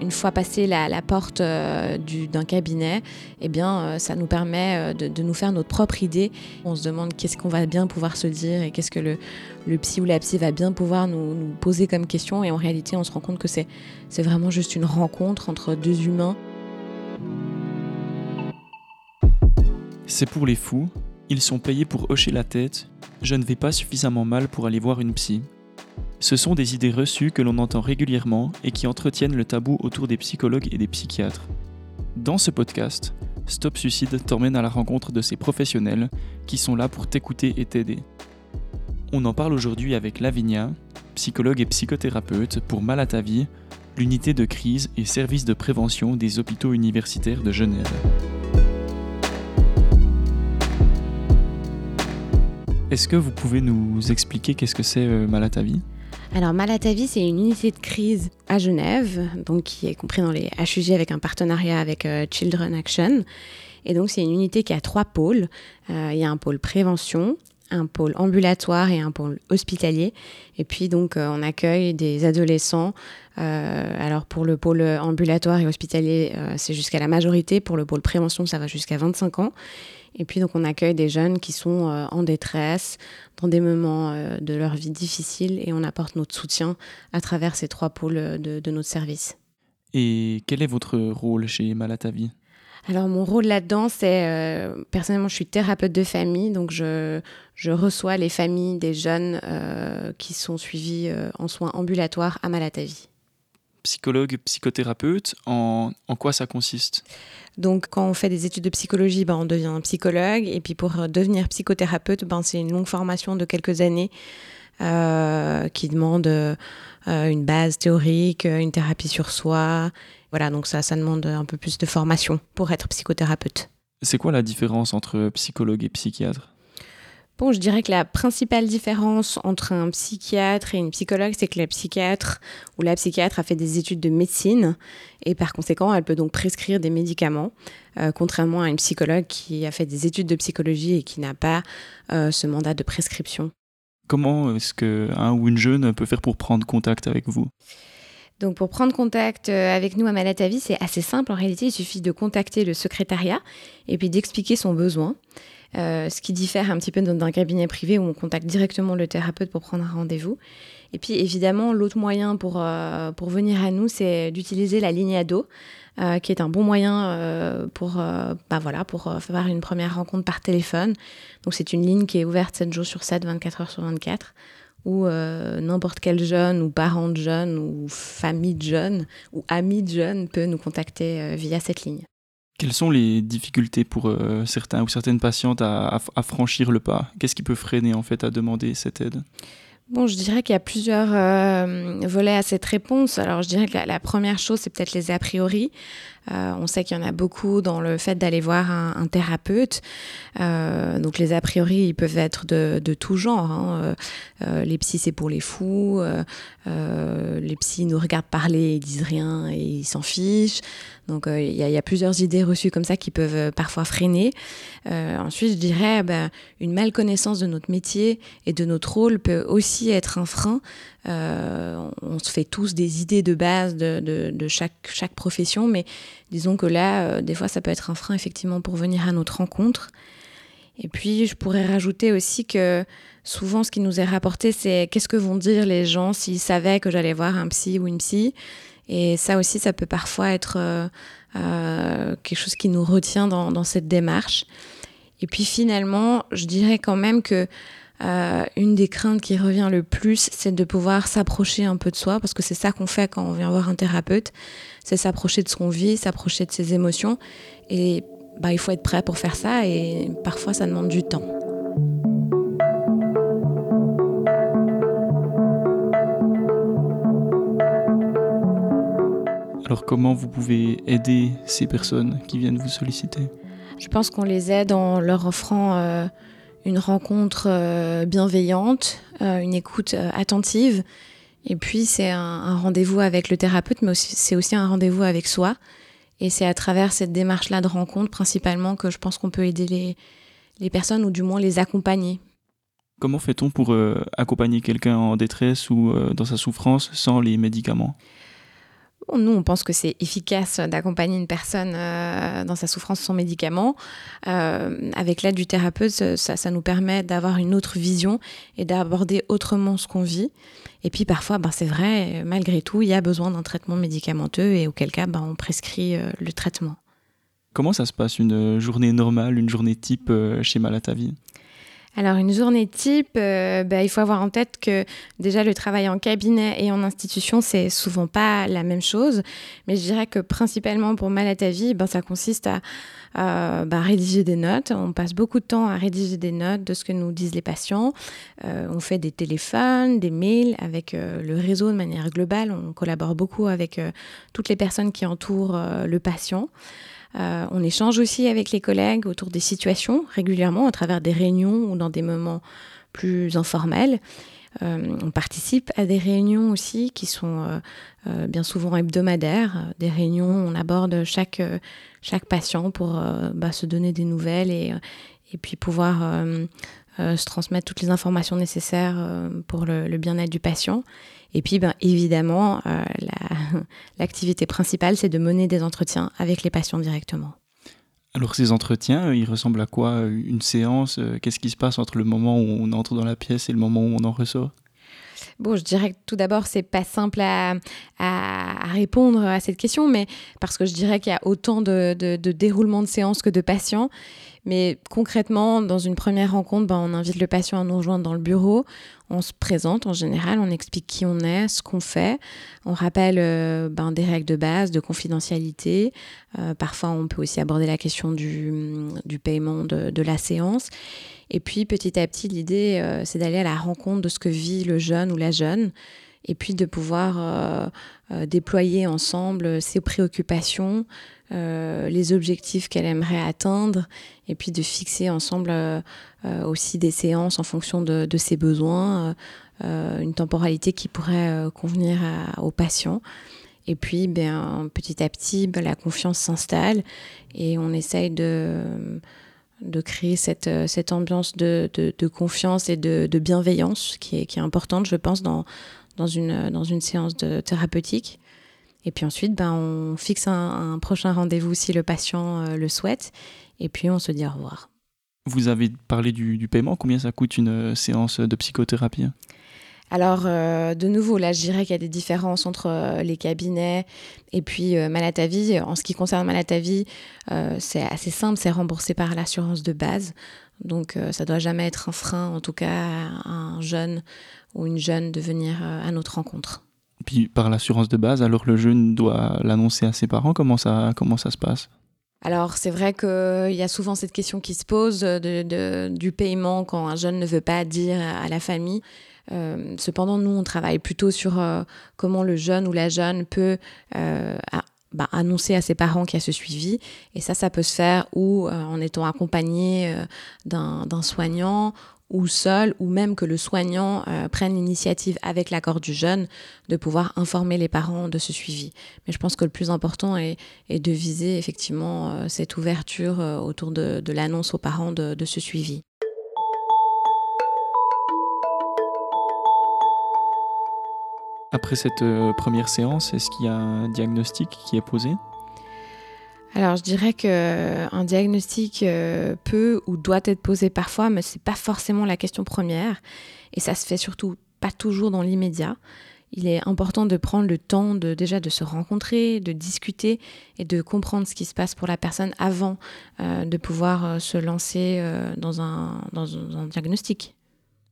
une fois passé la, porte d'un cabinet, eh bien, ça nous permet de, nous faire notre propre idée. On se demande qu'est-ce qu'on va bien pouvoir se dire et qu'est-ce que le, psy ou la psy va bien pouvoir nous, poser comme question. Et en réalité, on se rend compte que c'est vraiment juste une rencontre entre deux humains. C'est pour les fous, ils sont payés pour hocher la tête, je ne vais pas suffisamment mal pour aller voir une psy. Ce sont des idées reçues que l'on entend régulièrement et qui entretiennent le tabou autour des psychologues et des psychiatres. Dans ce podcast, Stop Suicide t'emmène à la rencontre de ces professionnels qui sont là pour t'écouter et t'aider. On en parle aujourd'hui avec Lavinia, psychologue et psychothérapeute pour Mal l'unité de crise et service de prévention des hôpitaux universitaires de Genève. Est-ce que vous pouvez nous expliquer qu'est-ce que c'est euh, Malatavi alors Malatavi, c'est une unité de crise à Genève, donc qui est compris dans les HUG avec un partenariat avec euh, Children Action. Et donc c'est une unité qui a trois pôles. Euh, il y a un pôle prévention, un pôle ambulatoire et un pôle hospitalier. Et puis donc on accueille des adolescents. alors pour le pôle ambulatoire et hospitalier, c'est jusqu'à la majorité. Pour le pôle prévention, ça va jusqu'à 25 ans. Et puis donc on accueille des jeunes qui sont euh, en détresse, dans des moments euh, de leur vie difficiles, et on apporte notre soutien à travers ces trois pôles euh, de, notre service. Et quel est votre rôle chez Malatavi alors mon rôle là-dedans, c'est personnellement, je suis thérapeute de famille, donc je, je reçois les familles des jeunes qui sont suivis en soins ambulatoires à Malatavi psychologue, psychothérapeute. En, en quoi ça consiste? Donc, quand on fait des études de psychologie, ben, on devient psychologue. Et puis, pour euh, devenir psychothérapeute, ben, c'est une longue formation de quelques années euh, qui demande euh, une base théorique, une thérapie sur soi. Voilà, donc ça, ça demande un peu plus de formation pour être psychothérapeute. C'est quoi la différence entre psychologue et psychiatre? Bon, je dirais que la principale différence entre un psychiatre et une psychologue, c'est que la psychiatre ou la psychiatre a fait des études de médecine et par conséquent, elle peut donc prescrire des médicaments, euh, contrairement à une psychologue qui a fait des études de psychologie et qui n'a pas euh, ce mandat de prescription. Comment est-ce qu'un ou une jeune peut faire pour prendre contact avec vous? Donc pour prendre contact euh, avec nous à Malatavi, c'est assez simple. En réalité, il suffit de contacter le secrétariat et puis d'expliquer son besoin. Euh, ce qui diffère un petit peu d'un cabinet privé où on contacte directement le thérapeute pour prendre un rendez-vous. Et puis évidemment, l'autre moyen pour, euh, pour venir à nous, c'est d'utiliser la ligne ado, qui est un bon moyen pour, bah voilà, pour faire une première rencontre par téléphone. Donc c'est une ligne qui est ouverte 7 jours sur 7, 24 heures sur 24 où n'importe quel jeune ou parent de jeune ou famille de jeune ou ami de jeune peut nous contacter via cette ligne. Quelles sont les difficultés pour euh, certains ou certaines patientes à, franchir le pas? Qu'est-ce qui peut freiner en fait à demander cette aide? Bon, je dirais qu'il y a plusieurs euh, volets à cette réponse. Alors, je dirais que la, première chose, c'est peut-être les a priori. Euh, on sait qu'il y en a beaucoup dans le fait d'aller voir un, thérapeute. donc, les a priori, ils peuvent être de, tout genre. Hein. les psys, c'est pour les fous. les psys nous regardent parler, ils disent rien et ils s'en fichent. Donc euh, il y, a plusieurs idées reçues comme ça qui peuvent euh, parfois freiner. Euh, ensuite, je dirais, bah, une malconnaissance de notre métier et de notre rôle peut aussi être un frein. On se fait tous des idées de base de, chaque, profession, mais disons que là, des fois, ça peut être un frein effectivement pour venir à notre rencontre. Et puis, je pourrais rajouter aussi que souvent, ce qui nous est rapporté, c'est qu'est-ce que vont dire les gens s'ils savaient que j'allais voir un psy ou une psy. Et ça aussi, ça peut parfois être euh, euh, quelque chose qui nous retient dans, cette démarche. Et puis finalement, je dirais quand même que euh, une des craintes qui revient le plus, c'est de pouvoir s'approcher un peu de soi, parce que c'est ça qu'on fait quand on vient voir un thérapeute, c'est s'approcher de ce qu'on vit, s'approcher de ses émotions. Et bah, il faut être prêt pour faire ça, et parfois ça demande du temps. Alors comment vous pouvez aider ces personnes qui viennent vous solliciter? Je pense qu'on les aide en leur offrant euh, une rencontre euh, bienveillante, euh, une écoute attentive. Et puis c'est un, rendez-vous avec le thérapeute, mais c'est aussi un rendez-vous avec soi. Et c'est à travers cette démarche-là de rencontre principalement que je pense qu'on peut aider les personnes ou du moins les accompagner. Comment fait-on pour accompagner quelqu'un en détresse ou dans sa souffrance sans les médicaments? Nous, on pense que c'est efficace d'accompagner une personne euh, dans sa souffrance sans médicaments. Euh, avec l'aide du thérapeute, ça, nous permet d'avoir une autre vision et d'aborder autrement ce qu'on vit. Et puis parfois, ben, c'est vrai, malgré tout, il y a besoin d'un traitement médicamenteux et auquel cas, ben, on prescrit euh, le traitement. Comment ça se passe une journée normale, une journée type chez Malatavi alors une journée type, euh, bah, il faut avoir en tête que déjà le travail en cabinet et en institution, c'est souvent pas la même chose. Mais je dirais que principalement pour Mal à ta vie, ben, ça consiste à bah, rédiger des notes. On passe beaucoup de temps à rédiger des notes de ce que nous disent les patients. Euh, on fait des téléphones, des mails avec euh, le réseau de manière globale. On collabore beaucoup avec toutes les personnes qui entourent le patient. Euh, on échange aussi avec les collègues autour des situations régulièrement à travers des réunions ou dans des moments plus informels. Euh, on participe à des réunions aussi qui sont euh, bien souvent hebdomadaires, des réunions où on aborde chaque, chaque patient pour bah, se donner des nouvelles et, et puis pouvoir se transmettre toutes les informations nécessaires pour le bien-être du patient. Et puis, ben, évidemment, euh, l'activité principale, c'est de mener des entretiens avec les patients directement. Alors ces entretiens, ils ressemblent à quoi Une séance Qu'est-ce qui se passe entre le moment où on entre dans la pièce et le moment où on en ressort? Bon, je dirais que tout d'abord, c'est pas simple à, répondre à cette question, mais parce que je dirais qu'il y a autant de, de, déroulement de séances que de patients. Mais concrètement, dans une première rencontre, ben, on invite le patient à nous rejoindre dans le bureau. On se présente en général, on explique qui on est, ce qu'on fait. On rappelle euh, ben, des règles de base, de confidentialité. Euh, parfois, on peut aussi aborder la question du, paiement de, de, la séance. Et puis, petit à petit, l'idée, euh, c'est d'aller à la rencontre de ce que vit le jeune ou la jeune et puis de pouvoir déployer ensemble ses préoccupations, euh, les objectifs qu'elle aimerait atteindre et puis de fixer ensemble euh, euh, aussi des séances en fonction de, ses besoins, une temporalité qui pourrait convenir aux patients. Et puis, ben, petit à petit, ben, la confiance s'installe et on essaye de, de créer cette, cette ambiance de, de, confiance et de, bienveillance qui est, qui est importante, je pense, dans, dans, une, dans une séance de thérapeutique. Et puis ensuite, ben, on fixe un, prochain rendez-vous si le patient euh, le souhaite. Et puis on se dit au revoir. Vous avez parlé du, paiement. Combien ça coûte une euh, séance de psychothérapie? Alors, euh, de nouveau, là, je dirais qu'il y a des différences entre les cabinets et puis Malatavie. En ce qui concerne Malatavie, c'est assez simple, c'est remboursé par l'assurance de base. Donc, ça doit jamais être un frein, en tout cas, à un jeune ou une jeune de venir à notre rencontre. Puis par l'assurance de base, alors le jeune doit l'annoncer à ses parents. Comment ça, comment ça se passe? Alors c'est vrai qu'il y a souvent cette question qui se pose de, du paiement quand un jeune ne veut pas dire à la famille. Euh, cependant, nous, on travaille plutôt sur euh, comment le jeune ou la jeune peut euh, bah, annoncer à ses parents qu'il y a ce suivi. Et ça, ça peut se faire ou en étant accompagné d'un soignant ou seul, ou même que le soignant euh, prenne l'initiative avec l'accord du jeune de pouvoir informer les parents de ce suivi. Mais je pense que le plus important est, de viser effectivement euh, cette ouverture euh, autour de, l'annonce aux parents de, de ce suivi. Après cette première séance, est-ce qu'il y a un diagnostic qui est posé? Alors, je dirais qu'un diagnostic euh, peut ou doit être posé parfois, mais ce n'est pas forcément la question première. Et ça se fait surtout pas toujours dans l'immédiat. Il est important de prendre le temps de déjà de se rencontrer, de discuter et de comprendre ce qui se passe pour la personne avant euh, de pouvoir euh, se lancer dans un diagnostic.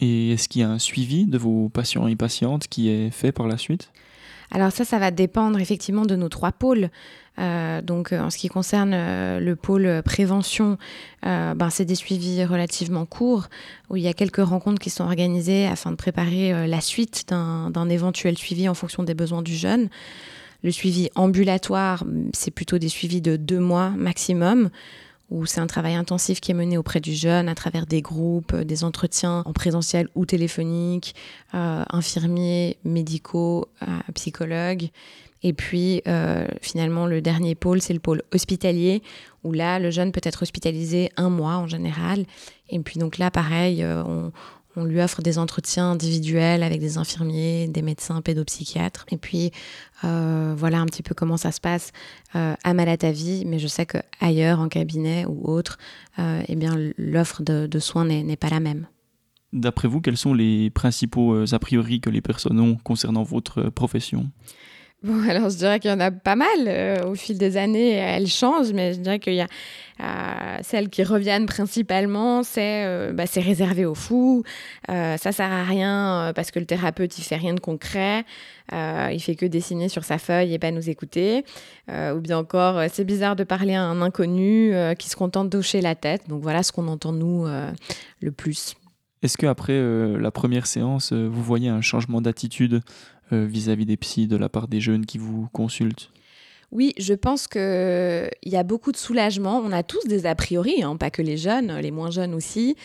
Et est-ce qu'il y a un suivi de vos patients et patientes qui est fait par la suite? Alors ça, ça va dépendre effectivement de nos trois pôles. Euh, donc en ce qui concerne euh, le pôle prévention, euh, ben, c'est des suivis relativement courts où il y a quelques rencontres qui sont organisées afin de préparer la suite d'un éventuel suivi en fonction des besoins du jeune. Le suivi ambulatoire, c'est plutôt des suivis de deux mois maximum où c'est un travail intensif qui est mené auprès du jeune à travers des groupes, euh, des entretiens en présentiel ou téléphonique, euh, infirmiers, médicaux, euh, psychologues. Et puis finalement, le dernier pôle, c'est le pôle hospitalier, où là, le jeune peut être hospitalisé un mois en général. Et puis donc là, pareil, on, on lui offre des entretiens individuels avec des infirmiers, des médecins, pédopsychiatres. Et puis, euh, voilà un petit peu comment ça se passe euh, à Malatavie. Mais je sais qu'ailleurs, en cabinet ou autre, euh, eh bien, l'offre de, de soins n'est pas la même. D'après vous, quels sont les principaux a priori que les personnes ont concernant votre profession? Alors je dirais qu'il y en a pas mal. Euh, au fil des années, elles changent, mais je dirais qu'il y a euh, celles qui reviennent principalement, c'est euh, bah, réservé aux fous. ça sert à rien parce que le thérapeute, il fait rien de concret. il fait que dessiner sur sa feuille et pas nous écouter. ou bien encore, c'est bizarre de parler à un inconnu qui se contente d'hocher la tête. Donc voilà ce qu'on entend nous le plus. Est-ce qu'après la première séance, vous voyez un changement d'attitude euh, vis-à-vis des psys de la part des jeunes qui vous consultent oui, je pense qu'il y a beaucoup de soulagement. On a tous des a priori, hein, pas que les jeunes, les moins jeunes aussi.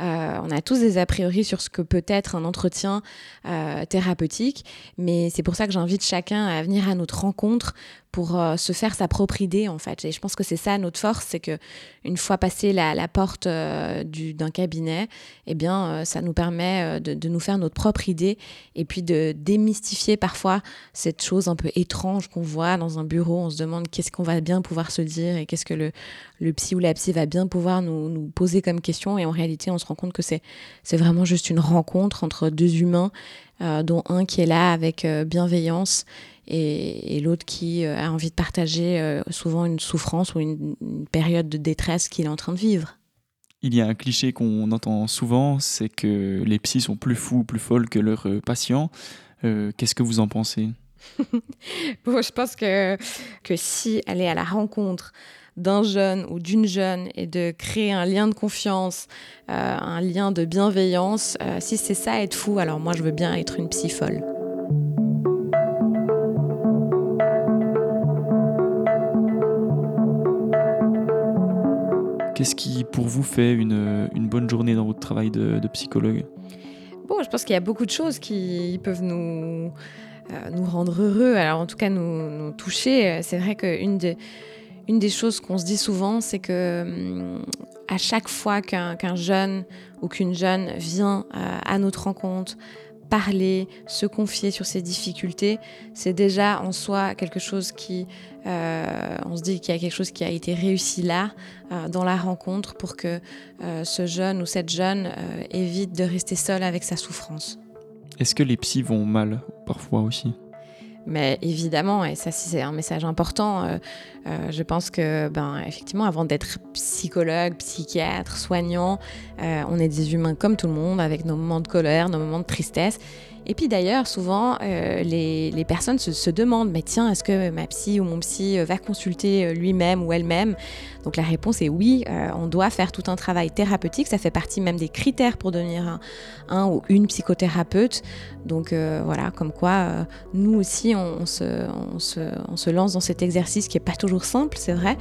Euh, on a tous des a priori sur ce que peut être un entretien euh, thérapeutique. Mais c'est pour ça que j'invite chacun à venir à notre rencontre pour euh, se faire sa propre idée en fait. Et je pense que c'est ça notre force, c'est que une fois passé la, porte euh, d'un cabinet, eh bien euh, ça nous permet de, nous faire notre propre idée et puis de démystifier parfois cette chose un peu étrange qu'on voit dans un bureau. On se demande qu'est-ce qu'on va bien pouvoir se dire et qu'est-ce que le, le psy ou la psy va bien pouvoir nous, nous poser comme question. Et en réalité, on se rend compte que c'est vraiment juste une rencontre entre deux humains, dont un qui est là avec bienveillance et, l'autre qui euh, a envie de partager euh, souvent une souffrance ou une, période de détresse qu'il est en train de vivre. Il y a un cliché qu'on entend souvent, c'est que les psys sont plus fous, plus folles que leurs euh, patients. Qu'est-ce que vous en pensez? Bon, Je pense que, que si aller à la rencontre d'un jeune ou d'une jeune et de créer un lien de confiance, un lien de bienveillance, si c'est ça être fou, alors moi je veux bien être une psy folle. Qu'est-ce qui, pour vous, fait une, bonne journée dans votre travail de, psychologue Bon, je pense qu'il y a beaucoup de choses qui peuvent nous, euh, rendre heureux, alors en tout cas nous, toucher. C'est vrai qu'une des, une des choses qu'on se dit souvent, c'est que hum, à chaque fois qu'un jeune ou qu'une jeune vient euh, à notre rencontre, parler, se confier sur ses difficultés, c'est déjà en soi quelque chose qui, euh, on se dit qu'il y a quelque chose qui a été réussi là, euh, dans la rencontre, pour que euh, ce jeune ou cette jeune évite de rester seul avec sa souffrance. Est-ce que les psys vont mal parfois aussi? Mais évidemment, et ça c'est un message important, euh, euh, je pense que, ben, effectivement, avant d'être psychologue, psychiatre, soignant, euh, on est des humains comme tout le monde, avec nos moments de colère, nos moments de tristesse. Et puis d'ailleurs, souvent, euh, les, personnes se, demandent, mais tiens, est-ce que ma psy ou mon psy euh, va consulter euh, lui-même ou elle-même? Donc la réponse est oui, on doit faire tout un travail thérapeutique, ça fait partie même des critères pour devenir un, ou une psychothérapeute. Donc voilà, comme quoi, nous aussi, on, se, on se lance dans cet exercice qui n'est pas toujours simple, c'est vrai,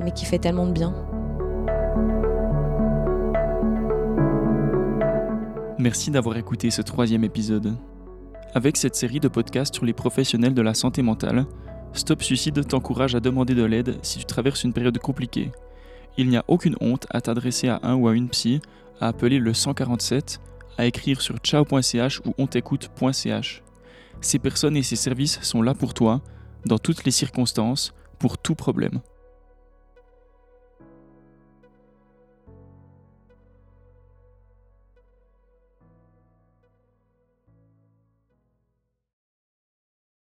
mais qui fait tellement de bien. Merci d'avoir écouté ce troisième épisode. Avec cette série de podcasts sur les professionnels de la santé mentale, Stop Suicide t'encourage à demander de l'aide si tu traverses une période compliquée. Il n'y a aucune honte à t'adresser à un ou à une psy, à appeler le 147, à écrire sur ciao.ch ou ontécoute.ch. Ces personnes et ces services sont là pour toi, dans toutes les circonstances, pour tout problème.